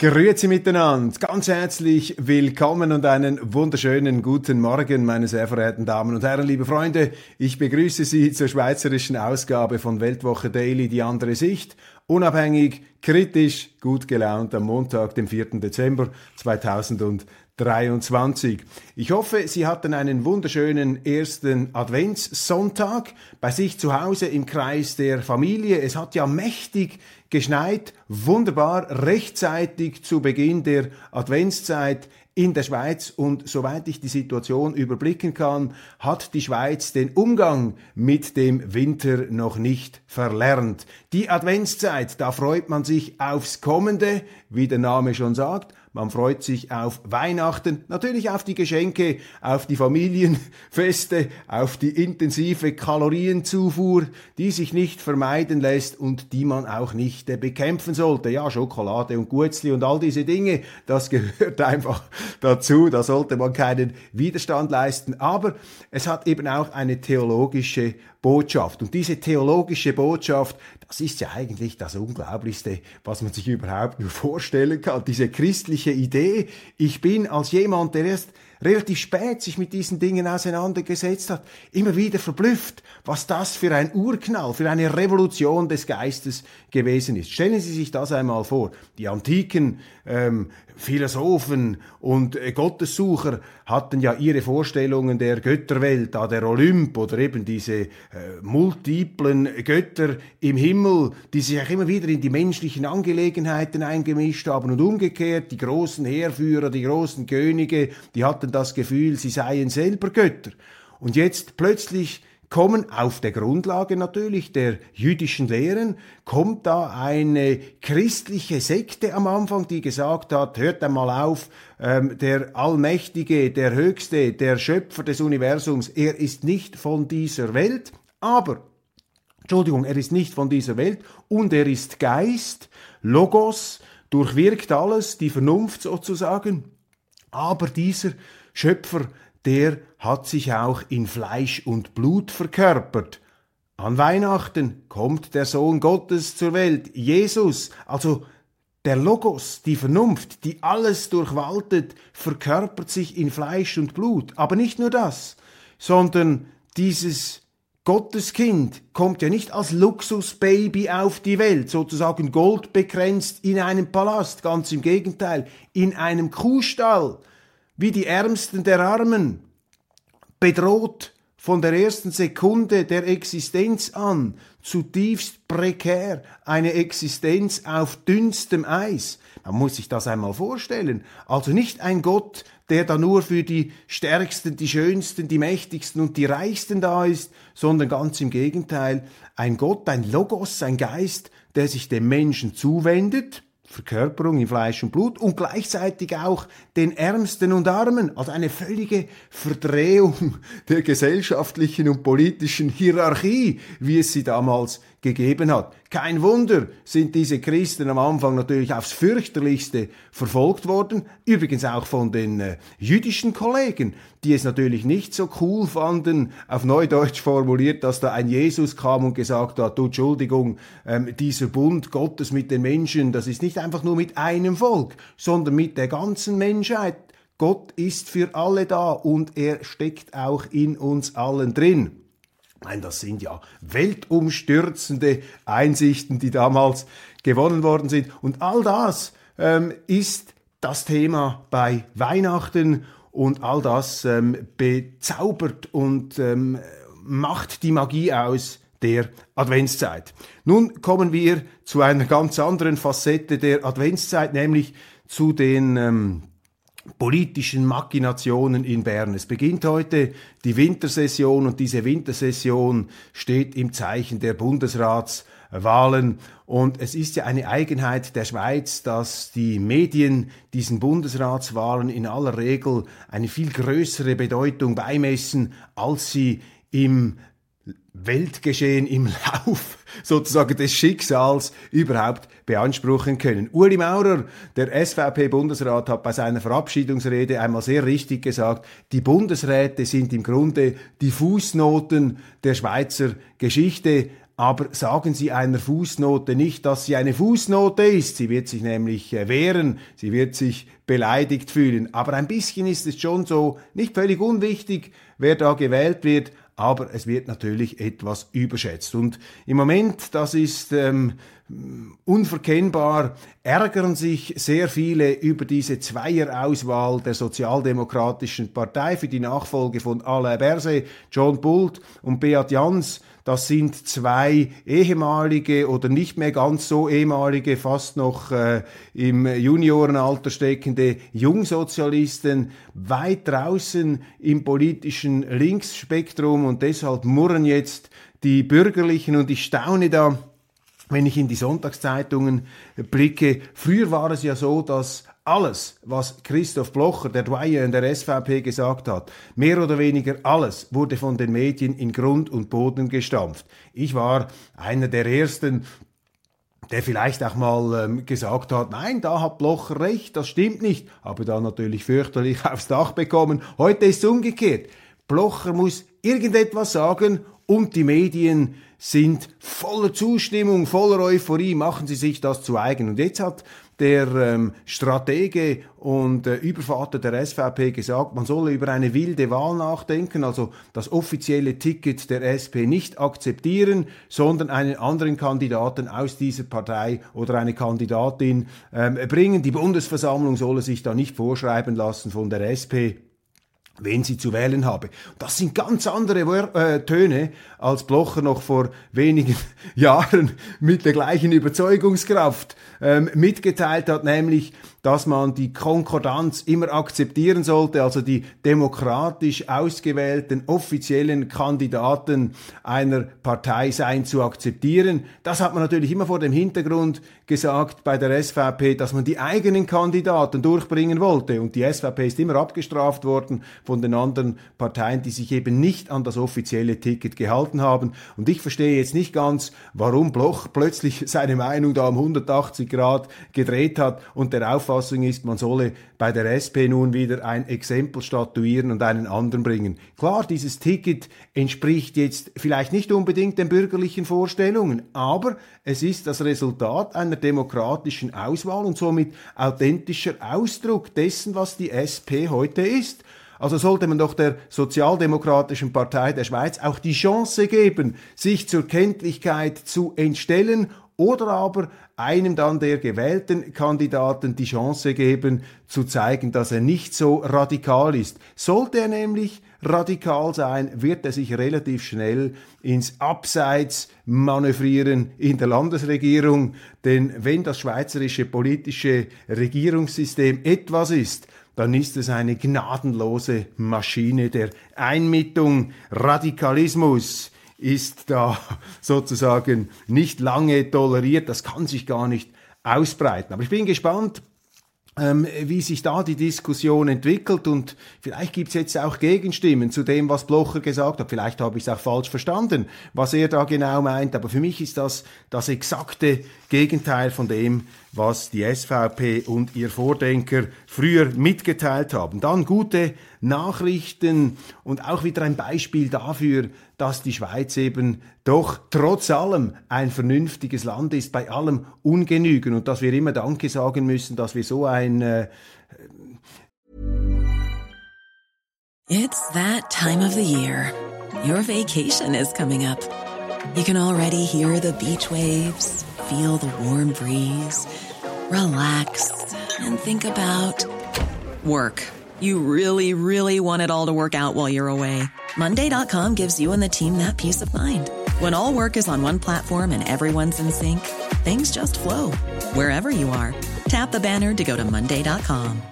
Grüezi miteinander, ganz herzlich willkommen und einen wunderschönen guten Morgen, meine sehr verehrten Damen und Herren, liebe Freunde. Ich begrüße Sie zur schweizerischen Ausgabe von Weltwoche Daily, die andere Sicht. Unabhängig, kritisch, gut gelaunt am Montag, dem 4. Dezember 2023. Ich hoffe, Sie hatten einen wunderschönen ersten Adventssonntag bei sich zu Hause im Kreis der Familie. Es hat ja mächtig geschneit, wunderbar rechtzeitig zu Beginn der Adventszeit in der Schweiz und soweit ich die Situation überblicken kann, hat die Schweiz den Umgang mit dem Winter noch nicht verlernt. Die Adventszeit, da freut man sich aufs Kommende, wie der Name schon sagt, man freut sich auf Weihnachten, natürlich auf die Geschenke, auf die Familienfeste, auf die intensive Kalorienzufuhr, die sich nicht vermeiden lässt und die man auch nicht äh, bekämpfen sollte. Ja, Schokolade und Gutzli und all diese Dinge, das gehört einfach dazu, da sollte man keinen Widerstand leisten. Aber es hat eben auch eine theologische Botschaft. Und diese theologische Botschaft, das ist ja eigentlich das Unglaublichste, was man sich überhaupt nur vorstellen kann. Diese christliche Idee, ich bin als jemand, der erst relativ spät sich mit diesen Dingen auseinandergesetzt hat, immer wieder verblüfft, was das für ein Urknall, für eine Revolution des Geistes gewesen ist. Stellen Sie sich das einmal vor. Die antiken ähm, Philosophen und äh, Gottessucher hatten ja ihre Vorstellungen der Götterwelt, da der Olymp oder eben diese äh, multiplen Götter im Himmel, die sich auch immer wieder in die menschlichen Angelegenheiten eingemischt haben und umgekehrt, die großen Heerführer, die großen Könige, die hatten das Gefühl, sie seien selber Götter. Und jetzt plötzlich kommen auf der Grundlage natürlich der jüdischen Lehren, kommt da eine christliche Sekte am Anfang, die gesagt hat, hört einmal auf, ähm, der Allmächtige, der Höchste, der Schöpfer des Universums, er ist nicht von dieser Welt, aber, Entschuldigung, er ist nicht von dieser Welt und er ist Geist, Logos, durchwirkt alles, die Vernunft sozusagen, aber dieser Schöpfer, der hat sich auch in Fleisch und Blut verkörpert. An Weihnachten kommt der Sohn Gottes zur Welt, Jesus, also der Logos, die Vernunft, die alles durchwaltet, verkörpert sich in Fleisch und Blut. Aber nicht nur das, sondern dieses Gotteskind kommt ja nicht als Luxusbaby auf die Welt, sozusagen goldbekränzt in einem Palast, ganz im Gegenteil, in einem Kuhstall wie die Ärmsten der Armen, bedroht von der ersten Sekunde der Existenz an, zutiefst prekär, eine Existenz auf dünnstem Eis. Man muss sich das einmal vorstellen. Also nicht ein Gott, der da nur für die Stärksten, die Schönsten, die Mächtigsten und die Reichsten da ist, sondern ganz im Gegenteil, ein Gott, ein Logos, ein Geist, der sich dem Menschen zuwendet, Verkörperung in Fleisch und Blut und gleichzeitig auch den Ärmsten und Armen, also eine völlige Verdrehung der gesellschaftlichen und politischen Hierarchie, wie es sie damals gegeben hat. Kein Wunder sind diese Christen am Anfang natürlich aufs fürchterlichste verfolgt worden, übrigens auch von den äh, jüdischen Kollegen, die es natürlich nicht so cool fanden, auf Neudeutsch formuliert, dass da ein Jesus kam und gesagt hat, du Entschuldigung, ähm, dieser Bund Gottes mit den Menschen, das ist nicht einfach nur mit einem Volk, sondern mit der ganzen Menschheit. Gott ist für alle da und er steckt auch in uns allen drin. Nein, das sind ja weltumstürzende Einsichten, die damals gewonnen worden sind. Und all das ähm, ist das Thema bei Weihnachten und all das ähm, bezaubert und ähm, macht die Magie aus der Adventszeit. Nun kommen wir zu einer ganz anderen Facette der Adventszeit, nämlich zu den ähm, politischen Machinationen in Bern. Es beginnt heute die Wintersession und diese Wintersession steht im Zeichen der Bundesratswahlen. Und es ist ja eine Eigenheit der Schweiz, dass die Medien diesen Bundesratswahlen in aller Regel eine viel größere Bedeutung beimessen, als sie im Weltgeschehen im Lauf sozusagen des Schicksals überhaupt beanspruchen können. Uli Maurer, der SVP-Bundesrat, hat bei seiner Verabschiedungsrede einmal sehr richtig gesagt, die Bundesräte sind im Grunde die Fußnoten der Schweizer Geschichte. Aber sagen Sie einer Fußnote nicht, dass sie eine Fußnote ist. Sie wird sich nämlich äh, wehren, sie wird sich beleidigt fühlen. Aber ein bisschen ist es schon so, nicht völlig unwichtig, wer da gewählt wird, aber es wird natürlich etwas überschätzt. Und im Moment, das ist ähm, unverkennbar, ärgern sich sehr viele über diese Zweierauswahl der Sozialdemokratischen Partei für die Nachfolge von Alain Berset, John Bult und Beat Jans. Das sind zwei ehemalige oder nicht mehr ganz so ehemalige, fast noch äh, im Juniorenalter steckende Jungsozialisten, weit draußen im politischen Linksspektrum und deshalb murren jetzt die Bürgerlichen und ich staune da, wenn ich in die Sonntagszeitungen blicke. Früher war es ja so, dass alles, was Christoph Blocher, der Doyen der SVP, gesagt hat, mehr oder weniger alles, wurde von den Medien in Grund und Boden gestampft. Ich war einer der ersten, der vielleicht auch mal ähm, gesagt hat, nein, da hat Blocher recht, das stimmt nicht, aber dann natürlich fürchterlich aufs Dach bekommen. Heute ist es umgekehrt. Blocher muss irgendetwas sagen und die Medien sind voller Zustimmung, voller Euphorie, machen sie sich das zu eigen. Und jetzt hat der ähm, Stratege und äh, Übervater der SVP gesagt, man solle über eine wilde Wahl nachdenken, also das offizielle Ticket der SP nicht akzeptieren, sondern einen anderen Kandidaten aus dieser Partei oder eine Kandidatin ähm, bringen. Die Bundesversammlung solle sich da nicht vorschreiben lassen von der SP wen sie zu wählen habe. Das sind ganz andere äh, Töne, als Blocher noch vor wenigen Jahren mit der gleichen Überzeugungskraft ähm, mitgeteilt hat, nämlich dass man die Konkordanz immer akzeptieren sollte, also die demokratisch ausgewählten offiziellen Kandidaten einer Partei sein zu akzeptieren. Das hat man natürlich immer vor dem Hintergrund gesagt bei der SVP, dass man die eigenen Kandidaten durchbringen wollte. Und die SVP ist immer abgestraft worden von den anderen Parteien, die sich eben nicht an das offizielle Ticket gehalten haben. Und ich verstehe jetzt nicht ganz, warum Bloch plötzlich seine Meinung da um 180 Grad gedreht hat und der Aufwand Auffassung ist, man solle bei der SP nun wieder ein Exempel statuieren und einen anderen bringen. Klar, dieses Ticket entspricht jetzt vielleicht nicht unbedingt den bürgerlichen Vorstellungen, aber es ist das Resultat einer demokratischen Auswahl und somit authentischer Ausdruck dessen, was die SP heute ist. Also sollte man doch der Sozialdemokratischen Partei der Schweiz auch die Chance geben, sich zur Kenntlichkeit zu entstellen oder aber einem dann der gewählten Kandidaten die Chance geben, zu zeigen, dass er nicht so radikal ist. Sollte er nämlich radikal sein, wird er sich relativ schnell ins Abseits manövrieren in der Landesregierung. Denn wenn das schweizerische politische Regierungssystem etwas ist, dann ist es eine gnadenlose Maschine der Einmittung, Radikalismus, ist da sozusagen nicht lange toleriert. Das kann sich gar nicht ausbreiten. Aber ich bin gespannt, ähm, wie sich da die Diskussion entwickelt und vielleicht gibt es jetzt auch Gegenstimmen zu dem, was Blocher gesagt hat. Vielleicht habe ich es auch falsch verstanden, was er da genau meint, aber für mich ist das das exakte Gegenteil von dem, was die SVP und ihr Vordenker früher mitgeteilt haben. Dann gute Nachrichten und auch wieder ein Beispiel dafür, dass die Schweiz eben doch trotz allem ein vernünftiges Land ist, bei allem Ungenügen und dass wir immer Danke sagen müssen, dass wir so ein äh It's that time of the year. Your vacation is coming up. You can already hear the beach waves, feel the warm breeze, relax and think about work. You really, really want it all to work out while you're away. Monday.com gives you and the team that peace of mind. When all work is on one platform and everyone's in sync, things just flow wherever you are. Tap the banner to go to Monday.com.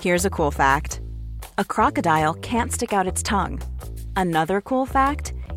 Here's a cool fact a crocodile can't stick out its tongue. Another cool fact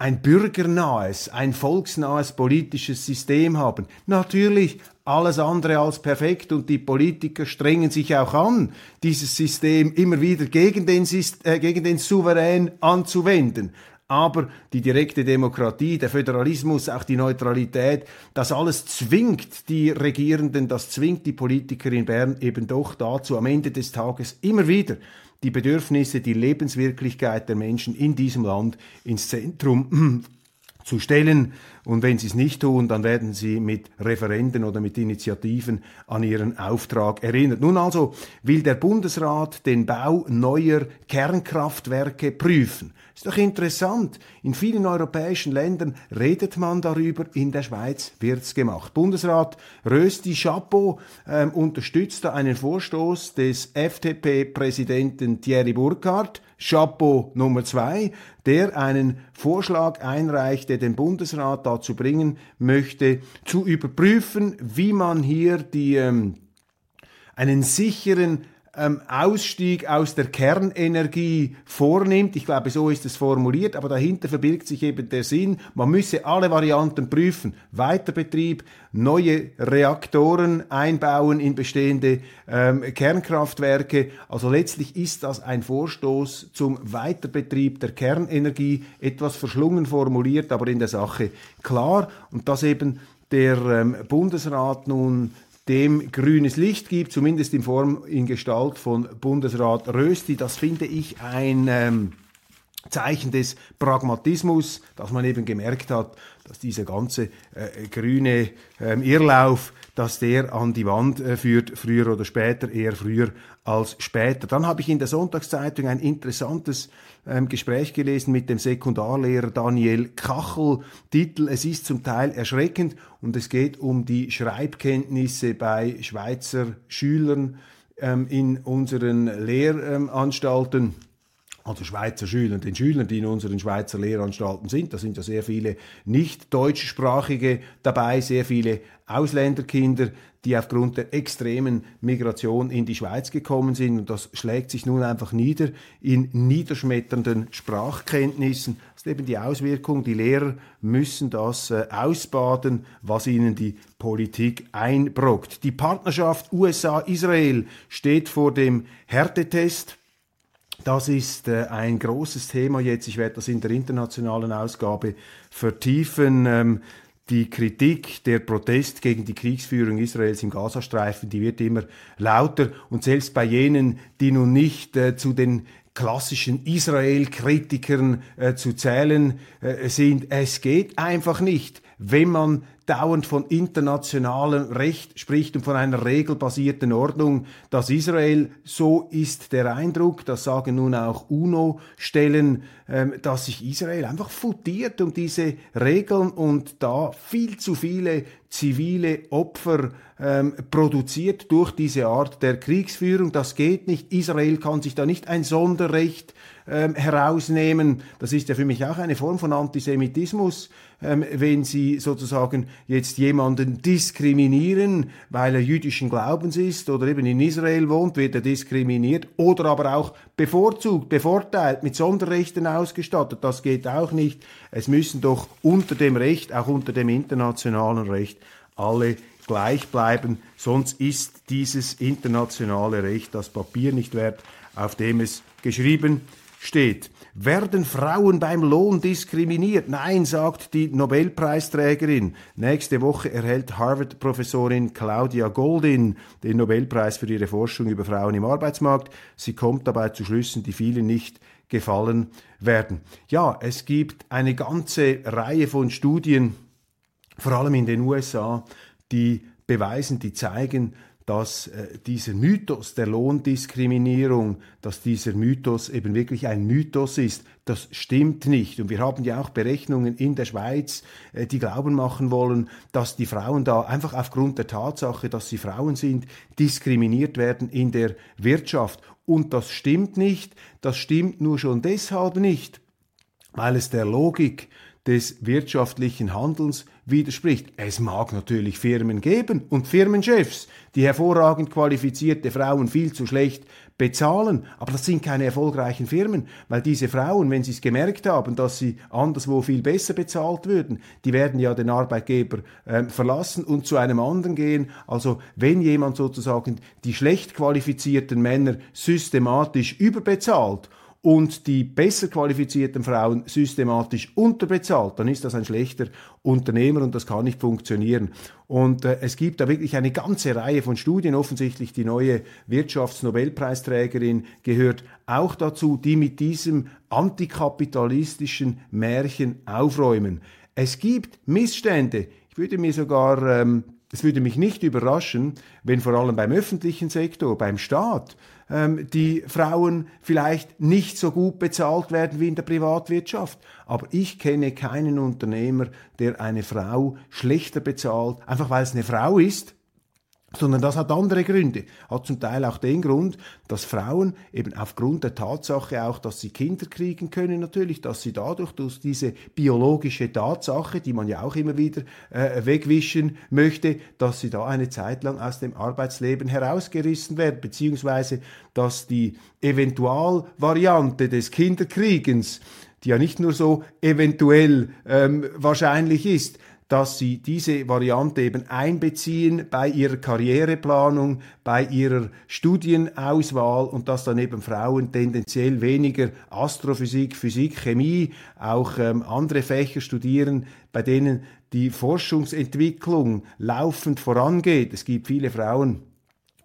Ein bürgernahes, ein volksnahes politisches System haben. Natürlich alles andere als perfekt und die Politiker strengen sich auch an, dieses System immer wieder gegen den, äh, gegen den Souverän anzuwenden aber die direkte Demokratie, der Föderalismus, auch die Neutralität, das alles zwingt die Regierenden, das zwingt die Politiker in Bern eben doch dazu, am Ende des Tages immer wieder die Bedürfnisse, die Lebenswirklichkeit der Menschen in diesem Land ins Zentrum zu stellen. Und wenn sie es nicht tun, dann werden sie mit Referenden oder mit Initiativen an ihren Auftrag erinnert. Nun also will der Bundesrat den Bau neuer Kernkraftwerke prüfen. Ist doch interessant. In vielen europäischen Ländern redet man darüber, in der Schweiz wird's gemacht. Bundesrat Rösti Chapeau ähm, unterstützt da einen Vorstoß des FDP-Präsidenten Thierry Burkhardt, Chapeau Nummer zwei, der einen Vorschlag einreicht, der den Bundesrat dazu bringen möchte, zu überprüfen, wie man hier die, ähm, einen sicheren ähm, Ausstieg aus der Kernenergie vornimmt. Ich glaube, so ist es formuliert, aber dahinter verbirgt sich eben der Sinn, man müsse alle Varianten prüfen. Weiterbetrieb, neue Reaktoren einbauen in bestehende ähm, Kernkraftwerke. Also letztlich ist das ein Vorstoß zum Weiterbetrieb der Kernenergie, etwas verschlungen formuliert, aber in der Sache klar. Und dass eben der ähm, Bundesrat nun dem grünes Licht gibt, zumindest in Form, in Gestalt von Bundesrat Rösti. Das finde ich ein ähm, Zeichen des Pragmatismus, dass man eben gemerkt hat, dass dieser ganze äh, grüne äh, Irrlauf, dass der an die Wand äh, führt, früher oder später, eher früher als später. Dann habe ich in der Sonntagszeitung ein interessantes ähm, Gespräch gelesen mit dem Sekundarlehrer Daniel Kachel. Titel, es ist zum Teil erschreckend und es geht um die Schreibkenntnisse bei Schweizer Schülern ähm, in unseren Lehranstalten also Schweizer Schülern, den Schülern, die in unseren Schweizer Lehranstalten sind. Da sind ja sehr viele nicht deutschsprachige dabei, sehr viele Ausländerkinder, die aufgrund der extremen Migration in die Schweiz gekommen sind. Und das schlägt sich nun einfach nieder in niederschmetternden Sprachkenntnissen. Das ist eben die Auswirkung. Die Lehrer müssen das äh, ausbaden, was ihnen die Politik einbrockt. Die Partnerschaft USA-Israel steht vor dem Härtetest. Das ist äh, ein großes Thema jetzt. Ich werde das in der internationalen Ausgabe vertiefen. Ähm, die Kritik, der Protest gegen die Kriegsführung Israels im Gazastreifen, die wird immer lauter. Und selbst bei jenen, die nun nicht äh, zu den klassischen Israel-Kritikern äh, zu zählen äh, sind, es geht einfach nicht, wenn man dauernd von internationalem Recht spricht und von einer regelbasierten Ordnung, dass Israel, so ist der Eindruck, das sagen nun auch UNO-Stellen, ähm, dass sich Israel einfach futiert um diese Regeln und da viel zu viele zivile Opfer ähm, produziert durch diese Art der Kriegsführung. Das geht nicht. Israel kann sich da nicht ein Sonderrecht ähm, herausnehmen. Das ist ja für mich auch eine Form von Antisemitismus, ähm, wenn Sie sozusagen jetzt jemanden diskriminieren, weil er jüdischen Glaubens ist oder eben in Israel wohnt, wird er diskriminiert oder aber auch bevorzugt, bevorteilt, mit Sonderrechten ausgestattet. Das geht auch nicht. Es müssen doch unter dem Recht, auch unter dem internationalen Recht, alle gleich bleiben, sonst ist dieses internationale Recht das Papier nicht wert, auf dem es geschrieben steht. Werden Frauen beim Lohn diskriminiert? Nein, sagt die Nobelpreisträgerin. Nächste Woche erhält Harvard-Professorin Claudia Goldin den Nobelpreis für ihre Forschung über Frauen im Arbeitsmarkt. Sie kommt dabei zu Schlüssen, die vielen nicht gefallen werden. Ja, es gibt eine ganze Reihe von Studien, vor allem in den USA, die beweisen, die zeigen, dass äh, dieser Mythos der Lohndiskriminierung, dass dieser Mythos eben wirklich ein Mythos ist. Das stimmt nicht. Und wir haben ja auch Berechnungen in der Schweiz, äh, die glauben machen wollen, dass die Frauen da einfach aufgrund der Tatsache, dass sie Frauen sind, diskriminiert werden in der Wirtschaft. Und das stimmt nicht. Das stimmt nur schon deshalb nicht, weil es der Logik des wirtschaftlichen Handelns widerspricht. Es mag natürlich Firmen geben und Firmenchefs, die hervorragend qualifizierte Frauen viel zu schlecht bezahlen, aber das sind keine erfolgreichen Firmen, weil diese Frauen, wenn sie es gemerkt haben, dass sie anderswo viel besser bezahlt würden, die werden ja den Arbeitgeber äh, verlassen und zu einem anderen gehen. Also wenn jemand sozusagen die schlecht qualifizierten Männer systematisch überbezahlt und die besser qualifizierten Frauen systematisch unterbezahlt, dann ist das ein schlechter Unternehmer und das kann nicht funktionieren. Und äh, es gibt da wirklich eine ganze Reihe von Studien, offensichtlich die neue Wirtschaftsnobelpreisträgerin gehört auch dazu, die mit diesem antikapitalistischen Märchen aufräumen. Es gibt Missstände. Ich würde mir sogar ähm, es würde mich nicht überraschen, wenn vor allem beim öffentlichen Sektor, beim Staat, ähm, die Frauen vielleicht nicht so gut bezahlt werden wie in der Privatwirtschaft. Aber ich kenne keinen Unternehmer, der eine Frau schlechter bezahlt, einfach weil es eine Frau ist, sondern das hat andere Gründe. Hat zum Teil auch den Grund, dass Frauen eben aufgrund der Tatsache auch, dass sie Kinder kriegen können, natürlich, dass sie dadurch durch diese biologische Tatsache, die man ja auch immer wieder äh, wegwischen möchte, dass sie da eine Zeit lang aus dem Arbeitsleben herausgerissen werden, beziehungsweise dass die Eventualvariante des Kinderkriegens die ja nicht nur so eventuell ähm, wahrscheinlich ist, dass sie diese Variante eben einbeziehen bei ihrer Karriereplanung, bei ihrer Studienauswahl und dass dann eben Frauen tendenziell weniger Astrophysik, Physik, Chemie, auch ähm, andere Fächer studieren, bei denen die Forschungsentwicklung laufend vorangeht. Es gibt viele Frauen,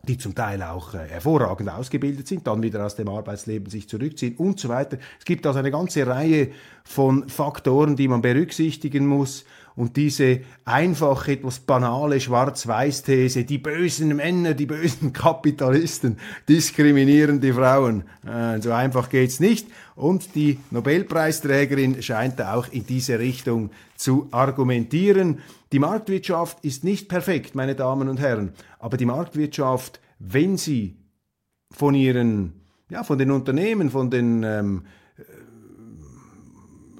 die zum Teil auch äh, hervorragend ausgebildet sind, dann wieder aus dem Arbeitsleben sich zurückziehen und so weiter. Es gibt also eine ganze Reihe von Faktoren, die man berücksichtigen muss und diese einfach etwas banale Schwarz-Weiß-These, die bösen Männer, die bösen Kapitalisten diskriminieren die Frauen. Äh, so einfach geht's nicht. Und die Nobelpreisträgerin scheint auch in diese Richtung zu argumentieren. Die Marktwirtschaft ist nicht perfekt, meine Damen und Herren, aber die Marktwirtschaft, wenn sie von ihren, ja, von den Unternehmen, von den, ähm, äh,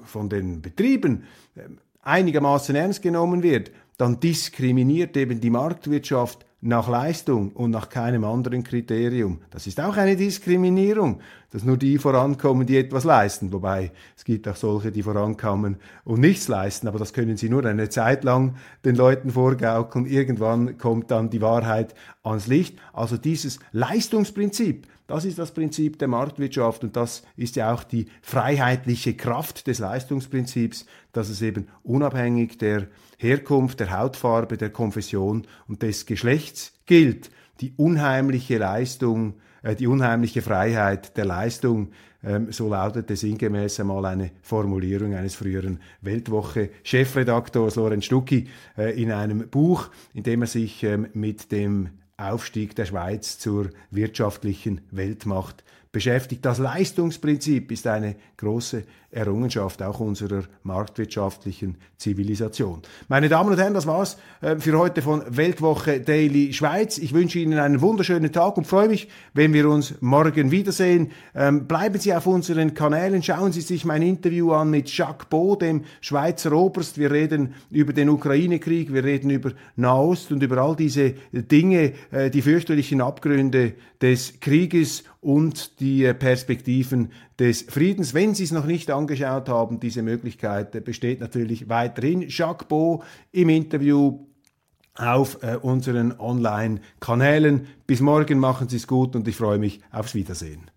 von den Betrieben ähm, einigermaßen ernst genommen wird, dann diskriminiert eben die Marktwirtschaft nach Leistung und nach keinem anderen Kriterium. Das ist auch eine Diskriminierung, dass nur die vorankommen, die etwas leisten. Wobei es gibt auch solche, die vorankommen und nichts leisten, aber das können sie nur eine Zeit lang den Leuten vorgaukeln. Irgendwann kommt dann die Wahrheit ans Licht. Also dieses Leistungsprinzip, das ist das Prinzip der Marktwirtschaft und das ist ja auch die freiheitliche Kraft des Leistungsprinzips, dass es eben unabhängig der Herkunft, der Hautfarbe, der Konfession und des Geschlechts gilt. Die unheimliche Leistung, äh, die unheimliche Freiheit der Leistung, ähm, so lautete sinngemäß einmal eine Formulierung eines früheren Weltwoche-Chefredaktors Lorenz Stucki äh, in einem Buch, in dem er sich ähm, mit dem Aufstieg der Schweiz zur wirtschaftlichen Weltmacht beschäftigt. Das Leistungsprinzip ist eine große Errungenschaft auch unserer marktwirtschaftlichen Zivilisation. Meine Damen und Herren, das war's äh, für heute von Weltwoche Daily Schweiz. Ich wünsche Ihnen einen wunderschönen Tag und freue mich, wenn wir uns morgen wiedersehen. Ähm, bleiben Sie auf unseren Kanälen, schauen Sie sich mein Interview an mit Jacques Beau, dem Schweizer Oberst. Wir reden über den Ukraine-Krieg, wir reden über Nahost und über all diese Dinge, äh, die fürchterlichen Abgründe des Krieges und die äh, Perspektiven des Friedens. Wenn Sie es noch nicht angeschaut haben, diese Möglichkeit besteht natürlich weiterhin. Jacques Beau im Interview auf äh, unseren Online-Kanälen. Bis morgen machen Sie es gut und ich freue mich aufs Wiedersehen.